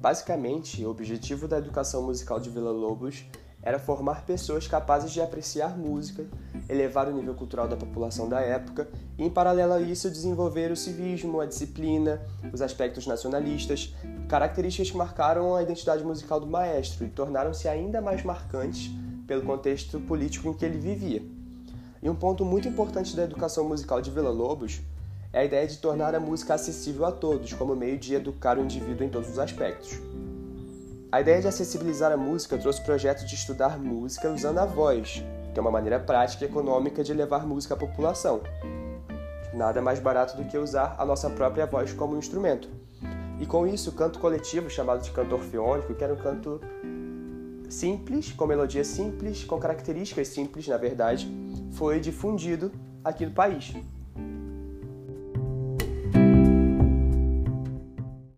Basicamente, o objetivo da educação musical de Vila Lobos era formar pessoas capazes de apreciar música, elevar o nível cultural da população da época e, em paralelo a isso, desenvolver o civismo, a disciplina, os aspectos nacionalistas, características que marcaram a identidade musical do maestro e tornaram-se ainda mais marcantes pelo contexto político em que ele vivia. E um ponto muito importante da educação musical de Vila Lobos é a ideia de tornar a música acessível a todos, como meio de educar o indivíduo em todos os aspectos. A ideia de acessibilizar a música trouxe o projeto de estudar música usando a voz, que é uma maneira prática e econômica de levar música à população. Nada mais barato do que usar a nossa própria voz como instrumento. E com isso, o canto coletivo, chamado de canto orfeônico, que era um canto simples, com melodia simples, com características simples, na verdade, foi difundido aqui no país.